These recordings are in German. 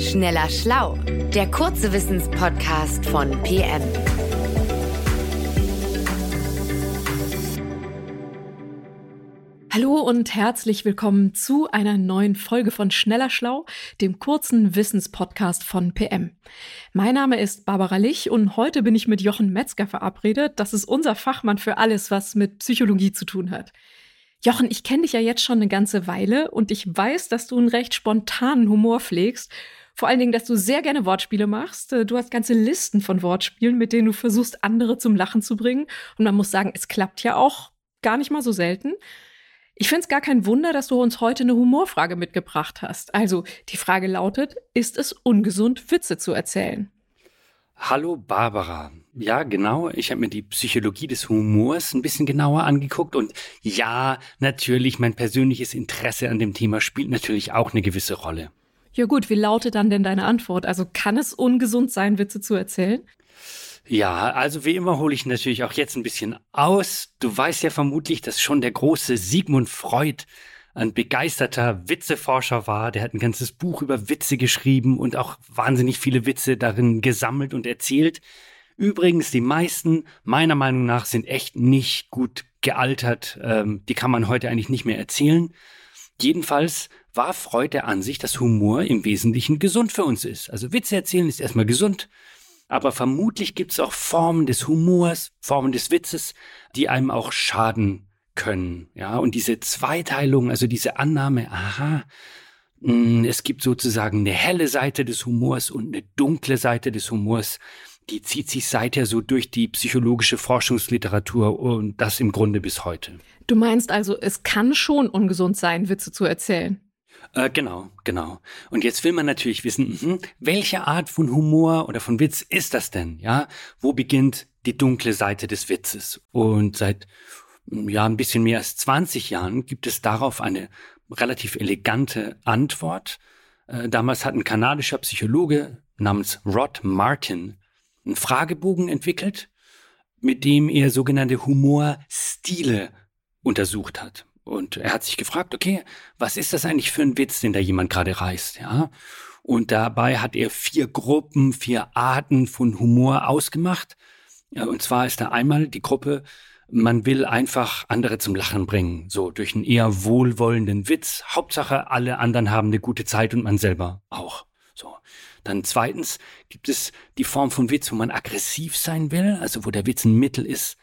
Schneller Schlau, der kurze Wissenspodcast von PM. Hallo und herzlich willkommen zu einer neuen Folge von Schneller Schlau, dem kurzen Wissenspodcast von PM. Mein Name ist Barbara Lich und heute bin ich mit Jochen Metzger verabredet. Das ist unser Fachmann für alles, was mit Psychologie zu tun hat. Jochen, ich kenne dich ja jetzt schon eine ganze Weile und ich weiß, dass du einen recht spontanen Humor pflegst. Vor allen Dingen, dass du sehr gerne Wortspiele machst. Du hast ganze Listen von Wortspielen, mit denen du versuchst, andere zum Lachen zu bringen. Und man muss sagen, es klappt ja auch gar nicht mal so selten. Ich finde es gar kein Wunder, dass du uns heute eine Humorfrage mitgebracht hast. Also, die Frage lautet, ist es ungesund, Witze zu erzählen? Hallo Barbara. Ja, genau. Ich habe mir die Psychologie des Humors ein bisschen genauer angeguckt und ja, natürlich, mein persönliches Interesse an dem Thema spielt natürlich auch eine gewisse Rolle. Ja gut, wie lautet dann denn deine Antwort? Also kann es ungesund sein, Witze zu erzählen? Ja, also wie immer hole ich natürlich auch jetzt ein bisschen aus. Du weißt ja vermutlich, dass schon der große Sigmund Freud ein begeisterter Witzeforscher war. Der hat ein ganzes Buch über Witze geschrieben und auch wahnsinnig viele Witze darin gesammelt und erzählt. Übrigens, die meisten, meiner Meinung nach, sind echt nicht gut gealtert. Ähm, die kann man heute eigentlich nicht mehr erzählen. Jedenfalls war Freud der Ansicht, dass Humor im Wesentlichen gesund für uns ist. Also Witze erzählen ist erstmal gesund aber vermutlich gibt es auch Formen des Humors, Formen des Witzes, die einem auch schaden können. Ja, und diese Zweiteilung, also diese Annahme, aha, mm, es gibt sozusagen eine helle Seite des Humors und eine dunkle Seite des Humors, die zieht sich seither so durch die psychologische Forschungsliteratur und das im Grunde bis heute. Du meinst also, es kann schon ungesund sein, Witze zu erzählen? Äh, genau, genau. Und jetzt will man natürlich wissen, mh, welche Art von Humor oder von Witz ist das denn? Ja, wo beginnt die dunkle Seite des Witzes? Und seit ja ein bisschen mehr als 20 Jahren gibt es darauf eine relativ elegante Antwort. Äh, damals hat ein kanadischer Psychologe namens Rod Martin einen Fragebogen entwickelt, mit dem er sogenannte Humorstile untersucht hat. Und er hat sich gefragt, okay, was ist das eigentlich für ein Witz, den da jemand gerade reißt, ja? Und dabei hat er vier Gruppen, vier Arten von Humor ausgemacht. Und zwar ist da einmal die Gruppe, man will einfach andere zum Lachen bringen, so durch einen eher wohlwollenden Witz. Hauptsache, alle anderen haben eine gute Zeit und man selber auch. So. Dann zweitens gibt es die Form von Witz, wo man aggressiv sein will, also wo der Witz ein Mittel ist,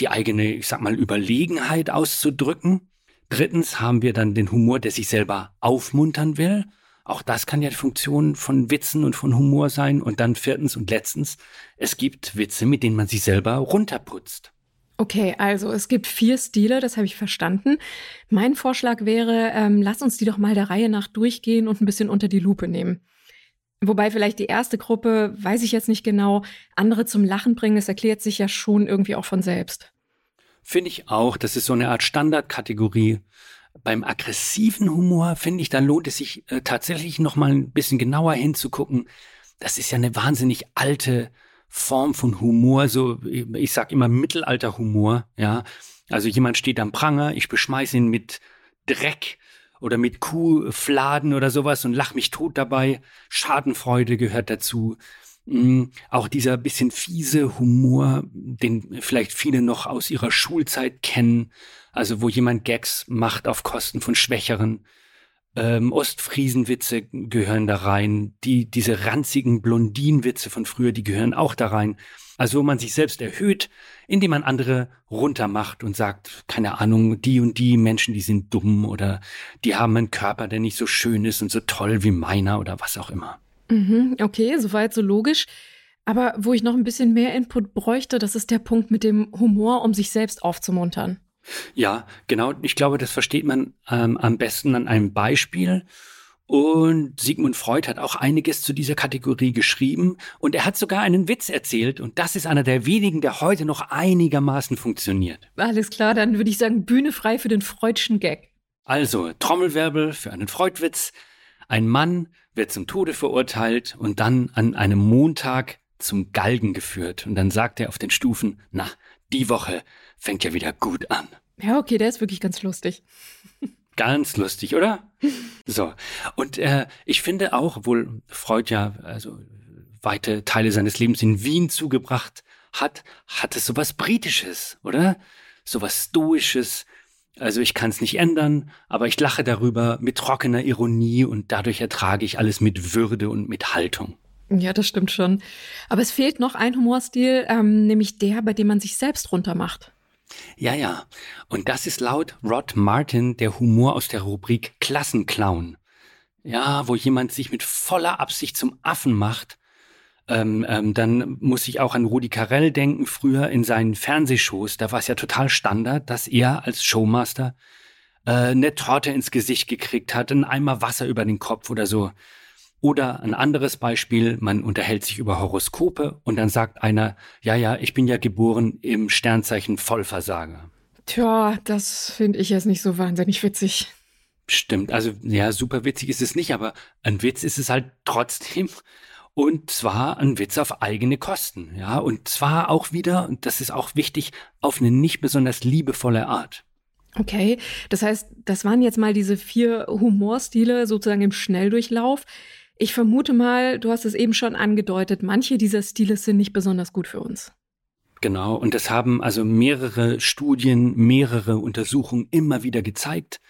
die eigene, ich sag mal, Überlegenheit auszudrücken. Drittens haben wir dann den Humor, der sich selber aufmuntern will. Auch das kann ja die Funktion von Witzen und von Humor sein. Und dann viertens und letztens, es gibt Witze, mit denen man sich selber runterputzt. Okay, also es gibt vier Stile, das habe ich verstanden. Mein Vorschlag wäre, ähm, lass uns die doch mal der Reihe nach durchgehen und ein bisschen unter die Lupe nehmen. Wobei vielleicht die erste Gruppe, weiß ich jetzt nicht genau, andere zum Lachen bringen, es erklärt sich ja schon irgendwie auch von selbst. Finde ich auch, das ist so eine Art Standardkategorie. Beim aggressiven Humor finde ich, da lohnt es sich äh, tatsächlich noch mal ein bisschen genauer hinzugucken. Das ist ja eine wahnsinnig alte Form von Humor, so ich sag immer Mittelalterhumor, ja. Also jemand steht am Pranger, ich beschmeiß ihn mit Dreck oder mit Kuhfladen oder sowas und lach mich tot dabei. Schadenfreude gehört dazu. Mhm. Auch dieser bisschen fiese Humor, den vielleicht viele noch aus ihrer Schulzeit kennen, also wo jemand Gags macht auf Kosten von Schwächeren. Ähm, Ostfriesenwitze gehören da rein, die, diese ranzigen Blondinwitze von früher, die gehören auch da rein. Also wo man sich selbst erhöht, indem man andere runtermacht und sagt, keine Ahnung, die und die Menschen, die sind dumm oder die haben einen Körper, der nicht so schön ist und so toll wie meiner oder was auch immer. Mhm, okay, soweit so logisch. Aber wo ich noch ein bisschen mehr Input bräuchte, das ist der Punkt mit dem Humor, um sich selbst aufzumuntern. Ja, genau. Ich glaube, das versteht man ähm, am besten an einem Beispiel. Und Sigmund Freud hat auch einiges zu dieser Kategorie geschrieben und er hat sogar einen Witz erzählt und das ist einer der wenigen, der heute noch einigermaßen funktioniert. Alles klar, dann würde ich sagen, Bühne frei für den Freudschen Gag. Also, Trommelwirbel für einen Freudwitz. Ein Mann wird zum Tode verurteilt und dann an einem Montag zum Galgen geführt und dann sagt er auf den Stufen, na, die Woche fängt ja wieder gut an. Ja, okay, der ist wirklich ganz lustig. Ganz lustig, oder? So. Und äh, ich finde auch, obwohl Freud ja also weite Teile seines Lebens in Wien zugebracht hat, hat es sowas Britisches, oder? Sowas Stoisches. Also ich kann es nicht ändern, aber ich lache darüber mit trockener Ironie und dadurch ertrage ich alles mit Würde und mit Haltung. Ja, das stimmt schon. Aber es fehlt noch ein Humorstil, ähm, nämlich der, bei dem man sich selbst runtermacht. Ja, ja. Und das ist laut Rod Martin der Humor aus der Rubrik Klassenclown. Ja, wo jemand sich mit voller Absicht zum Affen macht. Ähm, ähm, dann muss ich auch an Rudi Carell denken, früher in seinen Fernsehshows. Da war es ja total Standard, dass er als Showmaster äh, eine Torte ins Gesicht gekriegt hat, einen Eimer Wasser über den Kopf oder so. Oder ein anderes Beispiel, man unterhält sich über Horoskope und dann sagt einer, ja, ja, ich bin ja geboren im Sternzeichen Vollversager. Tja, das finde ich jetzt nicht so wahnsinnig witzig. Stimmt, also ja, super witzig ist es nicht, aber ein Witz ist es halt trotzdem. Und zwar ein Witz auf eigene Kosten, ja. Und zwar auch wieder, und das ist auch wichtig, auf eine nicht besonders liebevolle Art. Okay, das heißt, das waren jetzt mal diese vier Humorstile sozusagen im Schnelldurchlauf. Ich vermute mal, du hast es eben schon angedeutet, manche dieser Stile sind nicht besonders gut für uns. Genau, und das haben also mehrere Studien, mehrere Untersuchungen immer wieder gezeigt.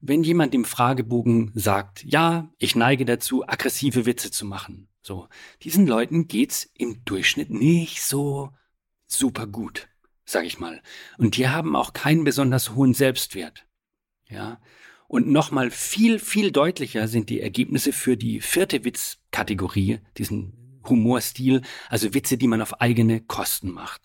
Wenn jemand im Fragebogen sagt, ja, ich neige dazu, aggressive Witze zu machen, so, diesen Leuten geht's im Durchschnitt nicht so super gut, sag ich mal. Und die haben auch keinen besonders hohen Selbstwert. Ja, und nochmal viel, viel deutlicher sind die Ergebnisse für die vierte Witzkategorie, diesen Humorstil, also Witze, die man auf eigene Kosten macht.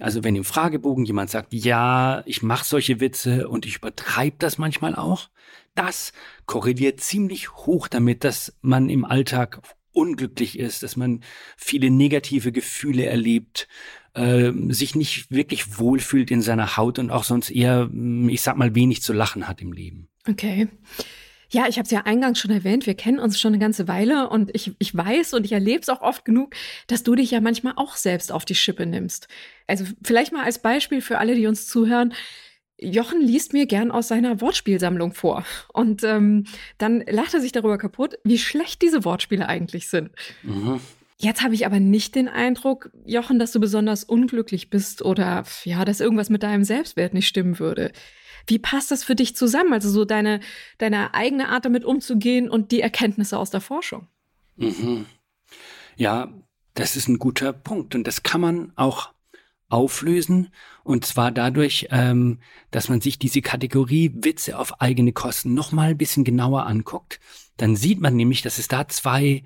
Also wenn im Fragebogen jemand sagt, ja, ich mache solche Witze und ich übertreibe das manchmal auch, das korreliert ziemlich hoch damit, dass man im Alltag unglücklich ist, dass man viele negative Gefühle erlebt, äh, sich nicht wirklich wohlfühlt in seiner Haut und auch sonst eher, ich sag mal, wenig zu lachen hat im Leben. Okay. Ja, ich habe es ja eingangs schon erwähnt, wir kennen uns schon eine ganze Weile und ich, ich weiß und ich erlebe es auch oft genug, dass du dich ja manchmal auch selbst auf die Schippe nimmst. Also vielleicht mal als Beispiel für alle, die uns zuhören. Jochen liest mir gern aus seiner Wortspielsammlung vor. Und ähm, dann lacht er sich darüber kaputt, wie schlecht diese Wortspiele eigentlich sind. Mhm. Jetzt habe ich aber nicht den Eindruck, Jochen, dass du besonders unglücklich bist oder ja, dass irgendwas mit deinem Selbstwert nicht stimmen würde. Wie passt das für dich zusammen? Also so deine, deine eigene Art damit umzugehen und die Erkenntnisse aus der Forschung. Mhm. Ja, das ist ein guter Punkt und das kann man auch auflösen und zwar dadurch, ähm, dass man sich diese Kategorie Witze auf eigene Kosten noch mal ein bisschen genauer anguckt. Dann sieht man nämlich, dass es da zwei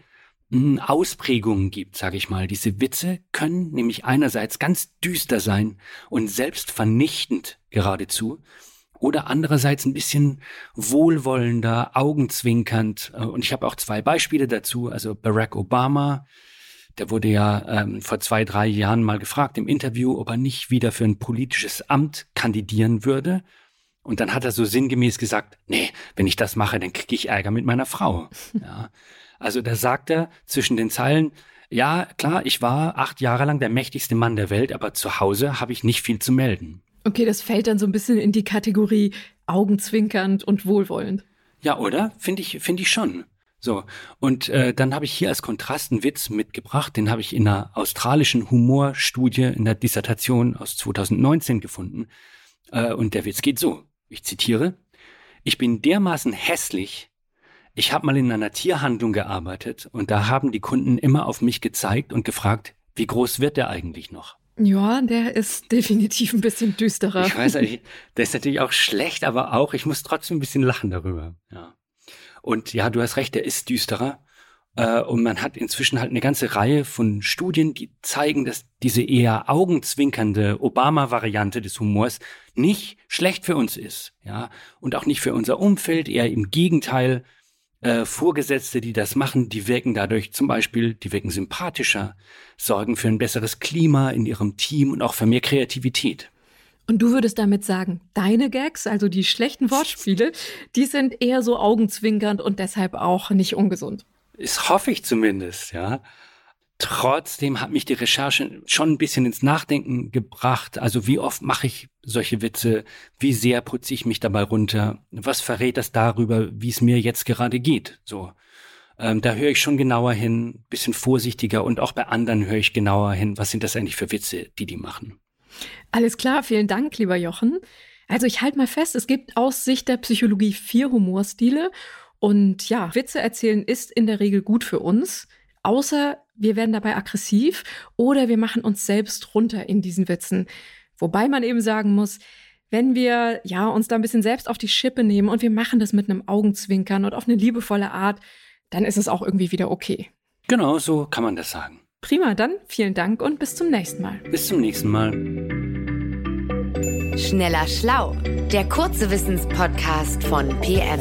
Ausprägungen gibt, sage ich mal. Diese Witze können nämlich einerseits ganz düster sein und selbst vernichtend geradezu oder andererseits ein bisschen wohlwollender, augenzwinkernd. Äh, und ich habe auch zwei Beispiele dazu. Also Barack Obama, der wurde ja ähm, vor zwei, drei Jahren mal gefragt im Interview, ob er nicht wieder für ein politisches Amt kandidieren würde. Und dann hat er so sinngemäß gesagt, nee, wenn ich das mache, dann kriege ich Ärger mit meiner Frau. Ja. Also da sagt er zwischen den Zeilen, ja, klar, ich war acht Jahre lang der mächtigste Mann der Welt, aber zu Hause habe ich nicht viel zu melden. Okay, das fällt dann so ein bisschen in die Kategorie augenzwinkernd und wohlwollend. Ja, oder? Finde ich, finde ich schon. So, und äh, dann habe ich hier als Kontrast einen Witz mitgebracht, den habe ich in einer australischen Humorstudie in der Dissertation aus 2019 gefunden. Äh, und der Witz geht so, ich zitiere, ich bin dermaßen hässlich, ich habe mal in einer Tierhandlung gearbeitet und da haben die Kunden immer auf mich gezeigt und gefragt, wie groß wird der eigentlich noch? Ja, der ist definitiv ein bisschen düsterer. Ich weiß, der ist natürlich auch schlecht, aber auch, ich muss trotzdem ein bisschen lachen darüber. Ja. Und ja, du hast recht, der ist düsterer. Äh, und man hat inzwischen halt eine ganze Reihe von Studien, die zeigen, dass diese eher augenzwinkernde Obama-Variante des Humors nicht schlecht für uns ist. Ja. Und auch nicht für unser Umfeld, eher im Gegenteil äh, Vorgesetzte, die das machen, die wirken dadurch zum Beispiel, die wirken sympathischer, sorgen für ein besseres Klima in ihrem Team und auch für mehr Kreativität. Und du würdest damit sagen, deine Gags, also die schlechten Wortspiele, die sind eher so augenzwinkernd und deshalb auch nicht ungesund. Das hoffe ich zumindest, ja. Trotzdem hat mich die Recherche schon ein bisschen ins Nachdenken gebracht. Also wie oft mache ich solche Witze? Wie sehr putze ich mich dabei runter? Was verrät das darüber, wie es mir jetzt gerade geht? So. Ähm, da höre ich schon genauer hin, bisschen vorsichtiger und auch bei anderen höre ich genauer hin, was sind das eigentlich für Witze, die die machen. Alles klar, vielen Dank, lieber Jochen. Also ich halte mal fest, es gibt aus Sicht der Psychologie vier Humorstile und ja, Witze erzählen ist in der Regel gut für uns, außer wir werden dabei aggressiv oder wir machen uns selbst runter in diesen Witzen. Wobei man eben sagen muss, wenn wir ja uns da ein bisschen selbst auf die Schippe nehmen und wir machen das mit einem Augenzwinkern und auf eine liebevolle Art, dann ist es auch irgendwie wieder okay. Genau, so kann man das sagen. Prima, dann vielen Dank und bis zum nächsten Mal. Bis zum nächsten Mal. Schneller Schlau, der kurze Wissenspodcast von PM.